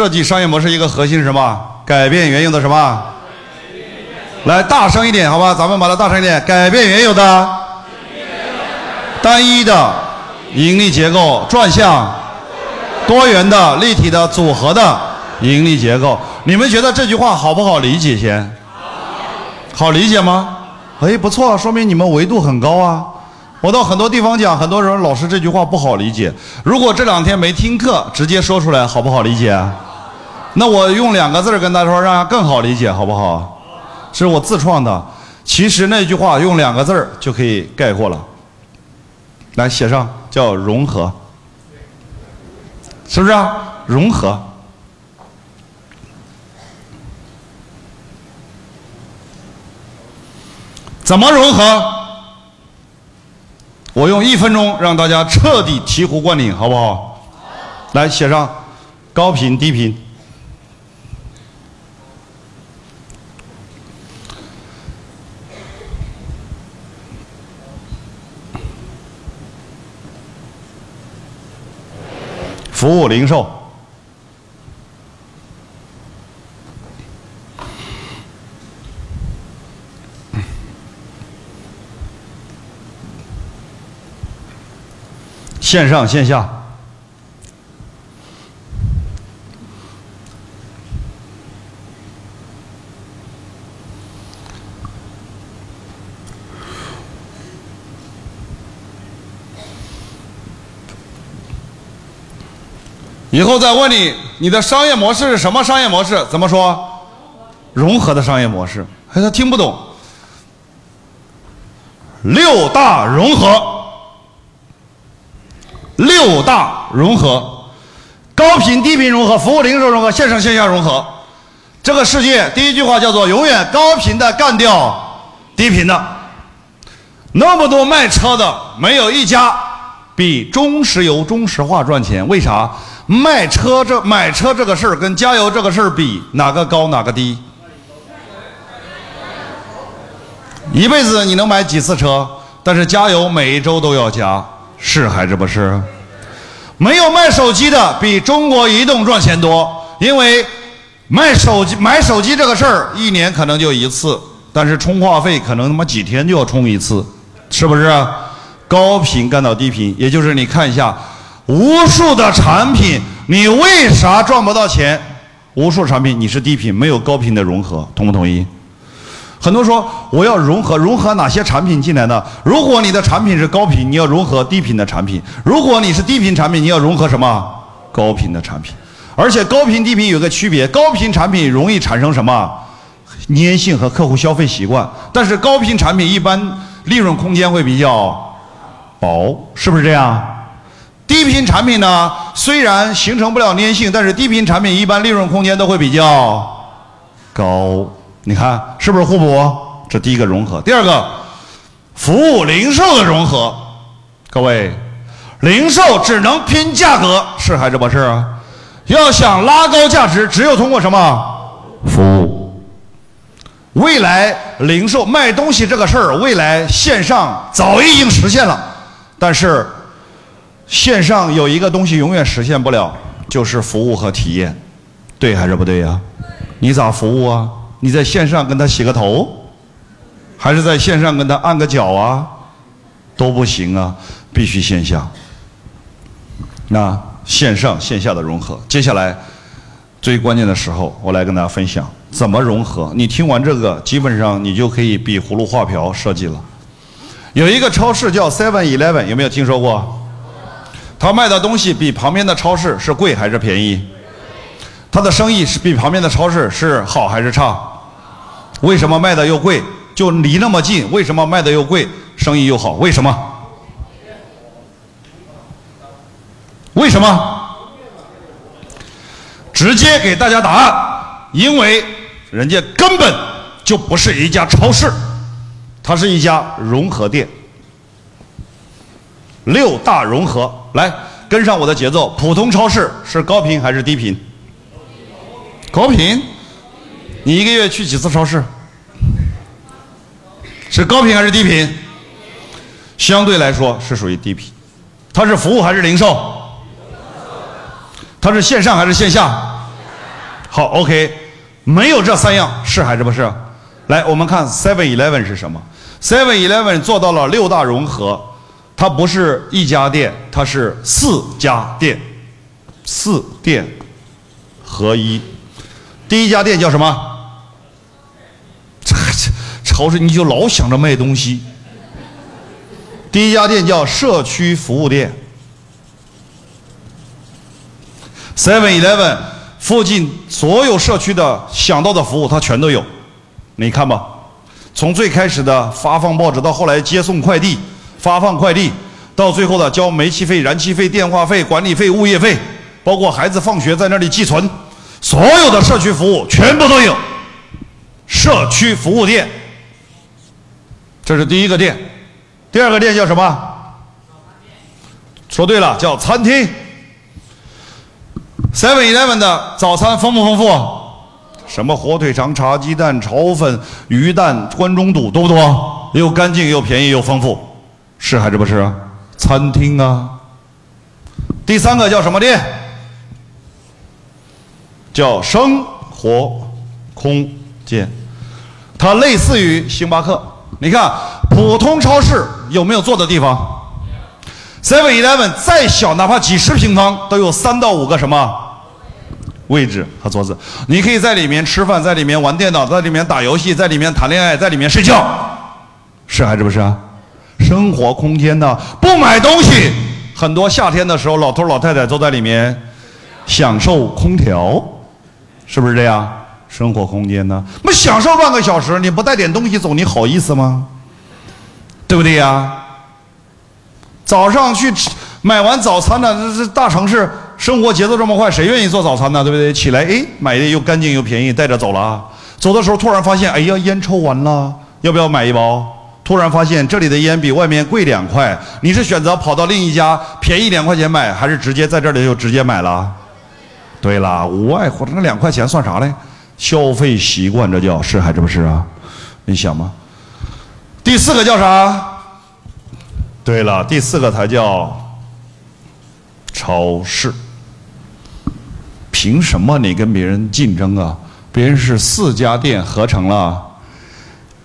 设计商业模式一个核心是什么？改变原有的什么？来，大声一点，好吧？咱们把它大声一点，改变原有的单一的盈利结构，转向多元的、立体的、组合的盈利结构。你们觉得这句话好不好理解？先好理解吗？哎，不错，说明你们维度很高啊。我到很多地方讲，很多人老师这句话不好理解。如果这两天没听课，直接说出来好不好理解？那我用两个字跟大家说，让大家更好理解，好不好？是我自创的。其实那句话用两个字就可以概括了。来写上，叫融合，是不是啊？融合。怎么融合？我用一分钟让大家彻底醍醐灌顶，好不好？来写上高频低频，服务零售。线上线下，以后再问你，你的商业模式是什么商业模式？怎么说？融合的商业模式。哎，他听不懂。六大融合。六大融合，高频低频融合，服务零售融合，线上线下融合。这个世界第一句话叫做“永远高频的干掉低频的”。那么多卖车的，没有一家比中石油、中石化赚钱。为啥？卖车这买车这个事儿跟加油这个事儿比，哪个高哪个低？一辈子你能买几次车？但是加油每一周都要加。是还是不是？没有卖手机的比中国移动赚钱多，因为卖手机买手机这个事儿一年可能就一次，但是充话费可能他妈几天就要充一次，是不是？高频干到低频，也就是你看一下，无数的产品，你为啥赚不到钱？无数产品你是低频，没有高频的融合，同不同意？很多说我要融合，融合哪些产品进来呢？如果你的产品是高频，你要融合低频的产品；如果你是低频产品，你要融合什么？高频的产品。而且高频低频有个区别，高频产品容易产生什么？粘性和客户消费习惯。但是高频产品一般利润空间会比较薄，是不是这样？低频产品呢，虽然形成不了粘性，但是低频产品一般利润空间都会比较高。你看是不是互补？这第一个融合。第二个，服务零售的融合。各位，零售只能拼价格，是还是不是？要想拉高价值，只有通过什么？服务。未来零售卖东西这个事儿，未来线上早已经实现了，但是线上有一个东西永远实现不了，就是服务和体验。对还是不对呀？你咋服务啊？你在线上跟他洗个头，还是在线上跟他按个脚啊？都不行啊，必须线下。那线上线下的融合，接下来最关键的时候，我来跟大家分享怎么融合。你听完这个，基本上你就可以比葫芦画瓢设计了。有一个超市叫 Seven Eleven，有没有听说过？他卖的东西比旁边的超市是贵还是便宜？他的生意是比旁边的超市是好还是差？为什么卖的又贵？就离那么近，为什么卖的又贵，生意又好？为什么？为什么？直接给大家答案，因为人家根本就不是一家超市，它是一家融合店。六大融合，来跟上我的节奏。普通超市是高频还是低频？高频。你一个月去几次超市？是高频还是低频？相对来说是属于低频。它是服务还是零售？它是线上还是线下？好，OK，没有这三样是还是不是？来，我们看 Seven Eleven 是什么？Seven Eleven 做到了六大融合，它不是一家店，它是四家店，四店合一。第一家店叫什么？这这超市你就老想着卖东西。第一家店叫社区服务店，Seven Eleven 附近所有社区的想到的服务它全都有，你看吧，从最开始的发放报纸，到后来接送快递、发放快递，到最后的交煤气费、燃气费、电话费、管理费、物业费，包括孩子放学在那里寄存，所有的社区服务全部都有。社区服务店，这是第一个店。第二个店叫什么？说对了，叫餐厅。Seven Eleven 的早餐丰不丰富？什么火腿肠、茶鸡蛋、炒粉、鱼蛋、关中肚，多不多？又干净又便宜又丰富，是还是不是啊？餐厅啊。第三个叫什么店？叫生活空间，它类似于星巴克。你看，普通超市有没有坐的地方？Seven Eleven 再小，哪怕几十平方，都有三到五个什么位置和桌子？你可以在里面吃饭，在里面玩电脑，在里面打游戏，在里面谈恋爱，在里面睡觉，是还是不是啊？生活空间呢？不买东西，很多夏天的时候，老头老太太都在里面享受空调，是不是这样？生活空间呢？那享受半个小时，你不带点东西走，你好意思吗？对不对呀？早上去吃，买完早餐呢，这这大城市生活节奏这么快，谁愿意做早餐呢？对不对？起来，哎，买的又干净又便宜，带着走了。走的时候突然发现，哎呀，烟抽完了，要不要买一包？突然发现这里的烟比外面贵两块，你是选择跑到另一家便宜两块钱买，还是直接在这里就直接买了？对了，无外乎那两块钱算啥嘞？消费习惯，这叫是还是不是啊？你想吗？第四个叫啥？对了，第四个才叫超市。凭什么你跟别人竞争啊？别人是四家店合成了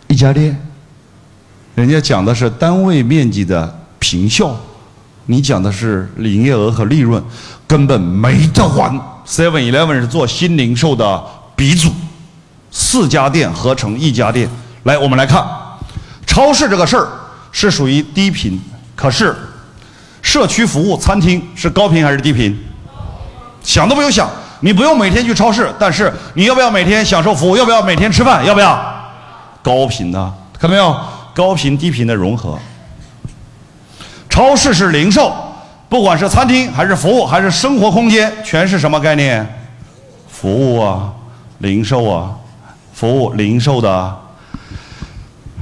一家店，人家讲的是单位面积的平效，你讲的是营业额和利润，根本没得玩。Seven Eleven 是做新零售的。鼻祖，四家店合成一家店。来，我们来看，超市这个事儿是属于低频，可是社区服务餐厅是高频还是低频？想都不用想，你不用每天去超市，但是你要不要每天享受服务？要不要每天吃饭？要不要？高频的，看到没有？高频低频的融合。超市是零售，不管是餐厅还是服务还是生活空间，全是什么概念？服务啊。零售啊，服务零售的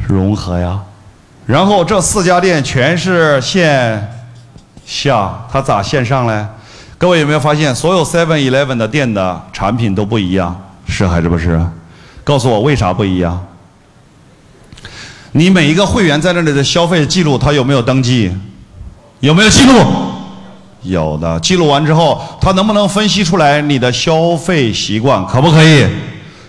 融合呀，然后这四家店全是线下，它咋线上嘞？各位有没有发现，所有 Seven Eleven 的店的产品都不一样，是还是不是？告诉我为啥不一样？你每一个会员在那里的消费记录，他有没有登记？有没有记录？有的记录完之后，他能不能分析出来你的消费习惯？可不可以？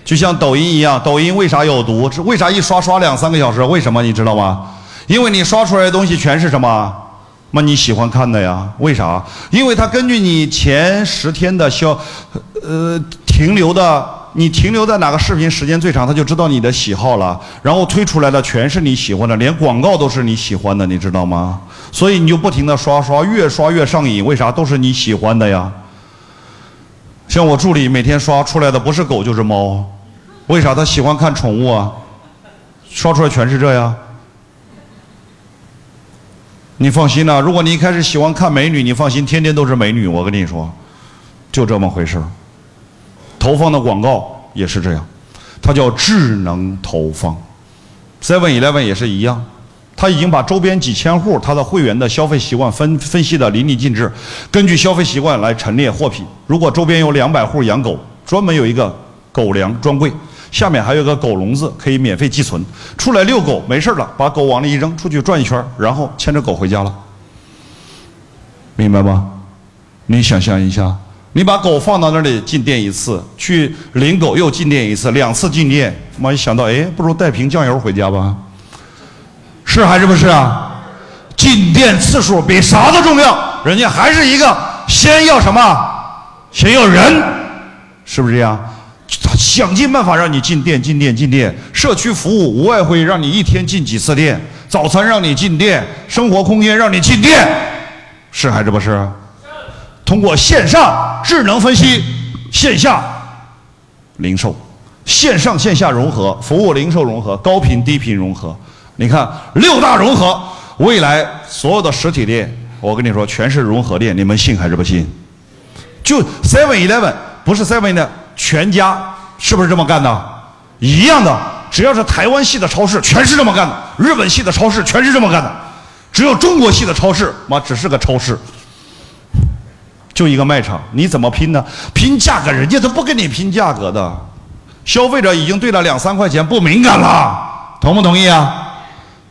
就像抖音一样，抖音为啥有毒？为啥一刷刷两三个小时？为什么你知道吗？因为你刷出来的东西全是什么？那你喜欢看的呀？为啥？因为它根据你前十天的消，呃，停留的，你停留在哪个视频时间最长，他就知道你的喜好了，然后推出来的全是你喜欢的，连广告都是你喜欢的，你知道吗？所以你就不停的刷刷，越刷越上瘾。为啥？都是你喜欢的呀。像我助理每天刷出来的不是狗就是猫，为啥？他喜欢看宠物啊，刷出来全是这呀。你放心呐，如果你一开始喜欢看美女，你放心，天天都是美女。我跟你说，就这么回事投放的广告也是这样，它叫智能投放。Seven Eleven 也是一样。他已经把周边几千户他的会员的消费习惯分分析的淋漓尽致，根据消费习惯来陈列货品。如果周边有两百户养狗，专门有一个狗粮专柜，下面还有个狗笼子可以免费寄存。出来遛狗没事了，把狗往里一扔，出去转一圈，然后牵着狗回家了。明白吗？你想象一下，你把狗放到那里进店一次，去领狗又进店一次，两次进店，妈一想到，哎，不如带瓶酱油回家吧？是还是不是啊？进店次数比啥都重要，人家还是一个先要什么？先要人，是不是这样？他想尽办法让你进店，进店，进店。社区服务无外乎让你一天进几次店，早餐让你进店，生活空间让你进店，是还是不是？通过线上智能分析，线下零售，线上线下融合，服务零售融合，高频低频融合。你看六大融合，未来所有的实体店，我跟你说全是融合店，你们信还是不信？就 Seven Eleven 不是 Seven 的全家，是不是这么干的？一样的，只要是台湾系的超市，全是这么干的；日本系的超市，全是这么干的。只有中国系的超市，妈只是个超市。就一个卖场，你怎么拼呢？拼价格，人家都不跟你拼价格的。消费者已经对了两三块钱不敏感了，同不同意啊？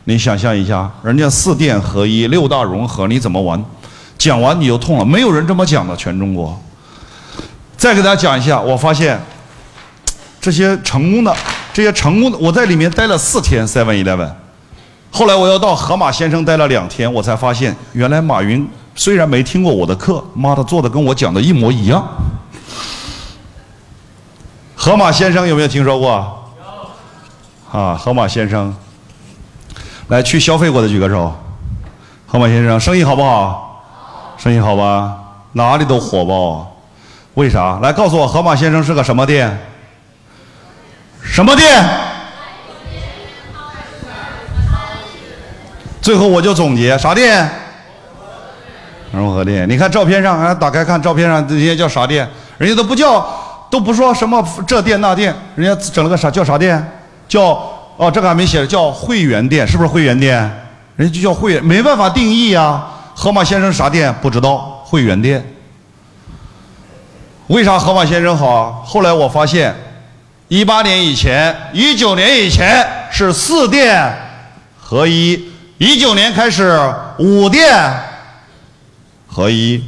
你想象一下，人家四店合一、六大融合，你怎么玩？讲完你就痛了，没有人这么讲的，全中国。再给大家讲一下，我发现这些成功的、这些成功的，我在里面待了四天，Seven Eleven。后来我又到河马先生待了两天，我才发现，原来马云。虽然没听过我的课，妈的做的跟我讲的一模一样。河马先生有没有听说过？有。啊，河马先生，来去消费过的举个手。河马先生生意好不好？生意好吧？哪里都火爆啊。为啥？来告诉我，河马先生是个什么店？什么店？最后我就总结，啥店？融合店，你看照片上，啊，打开看照片上，人家叫啥店？人家都不叫，都不说什么这店那店，人家整了个啥叫啥店？叫哦，这个还没写，叫会员店，是不是会员店？人家就叫会员，没办法定义呀。河马先生啥店？不知道，会员店。为啥河马先生好？后来我发现，一八年以前，一九年以前是四店合一，一九年开始五店。合一，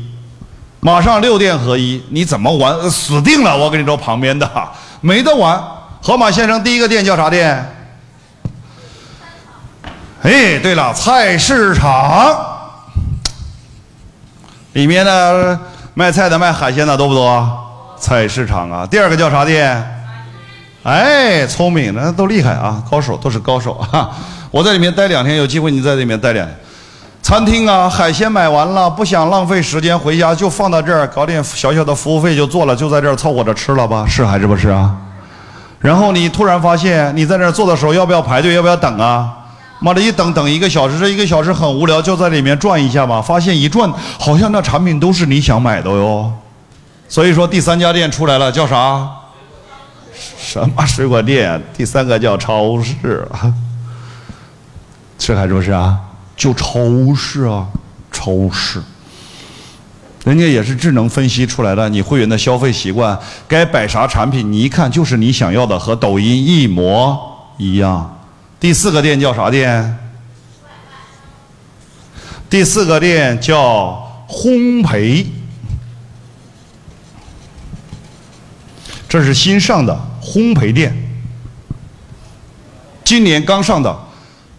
马上六店合一，你怎么玩？死定了！我跟你说，旁边的 没得玩。河马先生第一个店叫啥店？哎，对了，菜市场。里面的卖菜的、卖海鲜的多不多？菜市场啊。第二个叫啥店？哎，聪明，那都厉害啊，高手都是高手啊。我在里面待两天，有机会你在里面待两。天。餐厅啊，海鲜买完了，不想浪费时间回家，就放到这儿，搞点小小的服务费就做了，就在这儿凑合着吃了吧，是还是不是啊？然后你突然发现，你在那儿做的时候要不要排队，要不要等啊？妈的，一等等一个小时，这一个小时很无聊，就在里面转一下吧。发现一转，好像那产品都是你想买的哟。所以说第三家店出来了，叫啥？什么水果店？第三个叫超市，是还是不是啊？就超市啊，超市，人家也是智能分析出来的，你会员的消费习惯，该摆啥产品，你一看就是你想要的，和抖音一模一样。第四个店叫啥店？第四个店叫烘焙，这是新上的烘焙店，今年刚上的，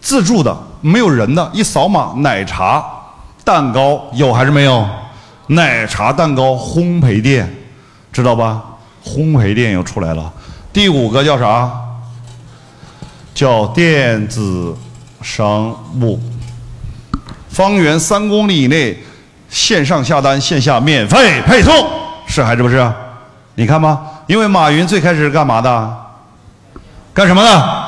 自助的。没有人的，一扫码，奶茶、蛋糕有还是没有？奶茶、蛋糕烘焙店，知道吧？烘焙店又出来了。第五个叫啥？叫电子商务。方圆三公里以内，线上下单，线下免费配送，是还是不是？你看吧，因为马云最开始是干嘛的？干什么的？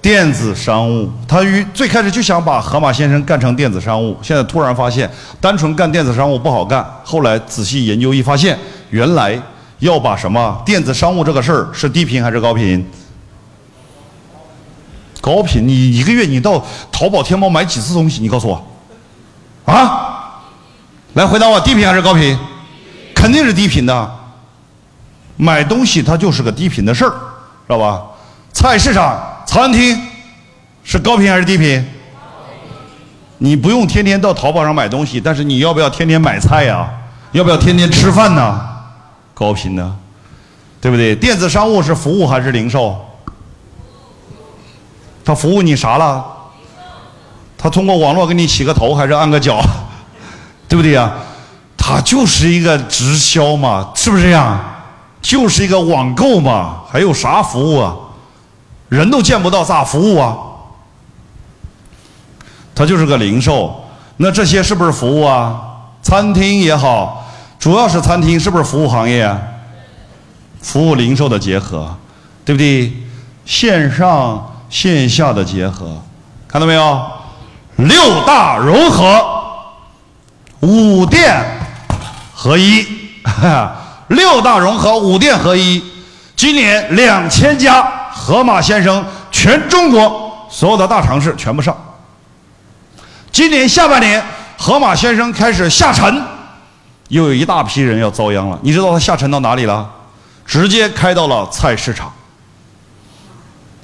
电子商务，他于最开始就想把河马先生干成电子商务，现在突然发现单纯干电子商务不好干，后来仔细研究一发现，原来要把什么电子商务这个事儿是低频还是高频？高频，你一个月你到淘宝、天猫买几次东西？你告诉我，啊，来回答我，低频还是高频？肯定是低频的，买东西它就是个低频的事儿，知道吧？菜市场。餐厅是高频还是低频？你不用天天到淘宝上买东西，但是你要不要天天买菜呀？要不要天天吃饭呢？高频呢，对不对？电子商务是服务还是零售？他服务你啥了？他通过网络给你洗个头还是按个脚？对不对呀？他就是一个直销嘛，是不是这样？就是一个网购嘛，还有啥服务啊？人都见不到咋服务啊？它就是个零售，那这些是不是服务啊？餐厅也好，主要是餐厅是不是服务行业啊？服务零售的结合，对不对？线上线下的结合，看到没有？六大融合，五店合一，六大融合，五店合一。今年两千家盒马先生，全中国所有的大城市全部上。今年下半年，盒马先生开始下沉，又有一大批人要遭殃了。你知道他下沉到哪里了？直接开到了菜市场。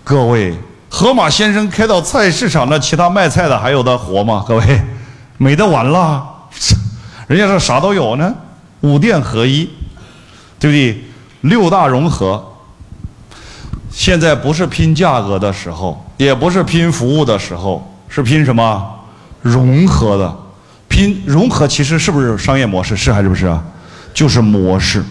各位，盒马先生开到菜市场，那其他卖菜的还有的活吗？各位，没得玩了。人家说啥都有呢，五店合一，对不对？六大融合。现在不是拼价格的时候，也不是拼服务的时候，是拼什么？融合的，拼融合其实是不是商业模式？是还是不是啊？就是模式。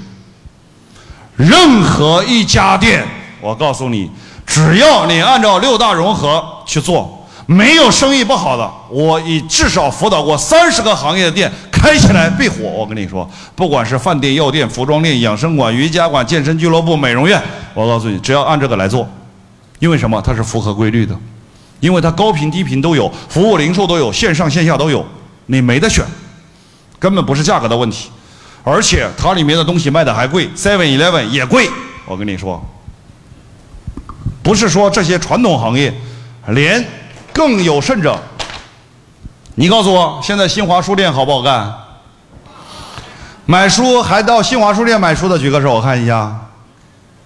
任何一家店，我告诉你，只要你按照六大融合去做，没有生意不好的。我已至少辅导过三十个行业的店开起来必火。我跟你说，不管是饭店、药店、服装店、养生馆、瑜伽馆、健身俱乐部、美容院，我告诉你，只要按这个来做，因为什么？它是符合规律的。因为它高频低频都有，服务零售都有，线上线下都有，你没得选，根本不是价格的问题，而且它里面的东西卖的还贵，Seven Eleven 也贵。我跟你说，不是说这些传统行业，连更有甚者，你告诉我，现在新华书店好不好干？买书还到新华书店买书的举个手，我看一下，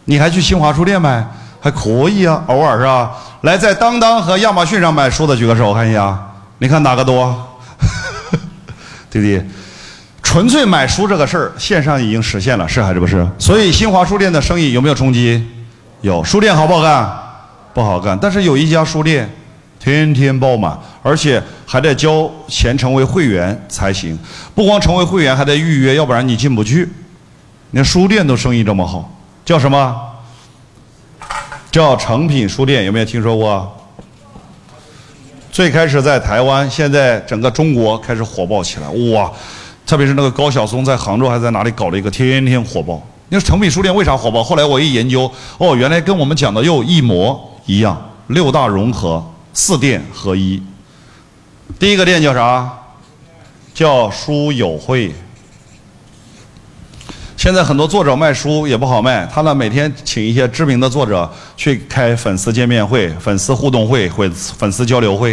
你还去新华书店买？还可以啊，偶尔是吧？来，在当当和亚马逊上买书的举个手，我看一下，你看哪个多？对不对？纯粹买书这个事儿，线上已经实现了，是还是不是？所以新华书店的生意有没有冲击？有。书店好不好干？不好干。但是有一家书店，天天爆满，而且还得交钱成为会员才行。不光成为会员，还得预约，要不然你进不去。那书店都生意这么好，叫什么？叫诚品书店，有没有听说过？最开始在台湾，现在整个中国开始火爆起来，哇！特别是那个高晓松在杭州还在哪里搞了一个，天天火爆。你说诚品书店为啥火爆？后来我一研究，哦，原来跟我们讲的又一模一样，六大融合，四店合一。第一个店叫啥？叫书友会。现在很多作者卖书也不好卖，他呢每天请一些知名的作者去开粉丝见面会、粉丝互动会、或粉丝交流会，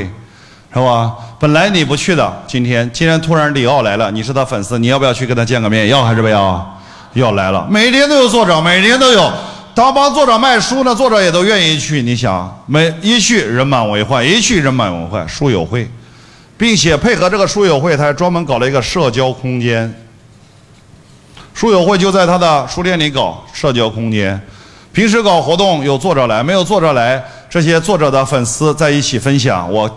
是吧？本来你不去的，今天今天突然李奥来了，你是他粉丝，你要不要去跟他见个面？要还是不要？要来了，每天都有作者，每天都有。当帮作者卖书呢，作者也都愿意去。你想，每一去人满为患，一去人满为患。书友会，并且配合这个书友会，他还专门搞了一个社交空间。书友会就在他的书店里搞社交空间，平时搞活动有作者来，没有作者来，这些作者的粉丝在一起分享。我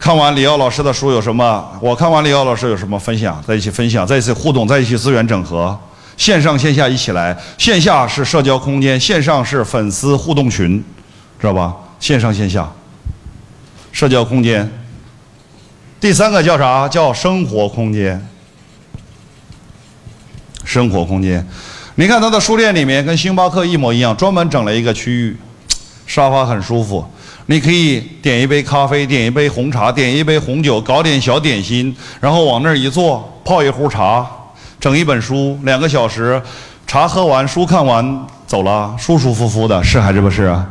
看完李奥老师的书有什么？我看完李奥老师有什么分享？在一起分享，在一起互动，在一起资源整合，线上线下一起来。线下是社交空间，线上是粉丝互动群，知道吧？线上线下，社交空间。第三个叫啥？叫生活空间。生活空间，你看他的书店里面跟星巴克一模一样，专门整了一个区域，沙发很舒服，你可以点一杯咖啡，点一杯红茶，点一杯红酒，搞点小点心，然后往那儿一坐，泡一壶茶，整一本书，两个小时，茶喝完，书看完走了，舒舒服服的，是还是不是啊？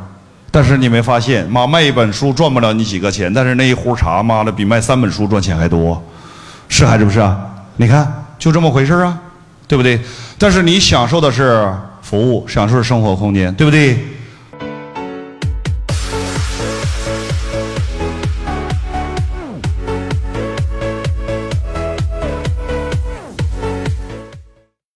但是你没发现，妈卖一本书赚不了你几个钱，但是那一壶茶，妈的比卖三本书赚钱还多，是还是不是啊？你看，就这么回事啊。对不对？但是你享受的是服务，享受是生活空间，对不对？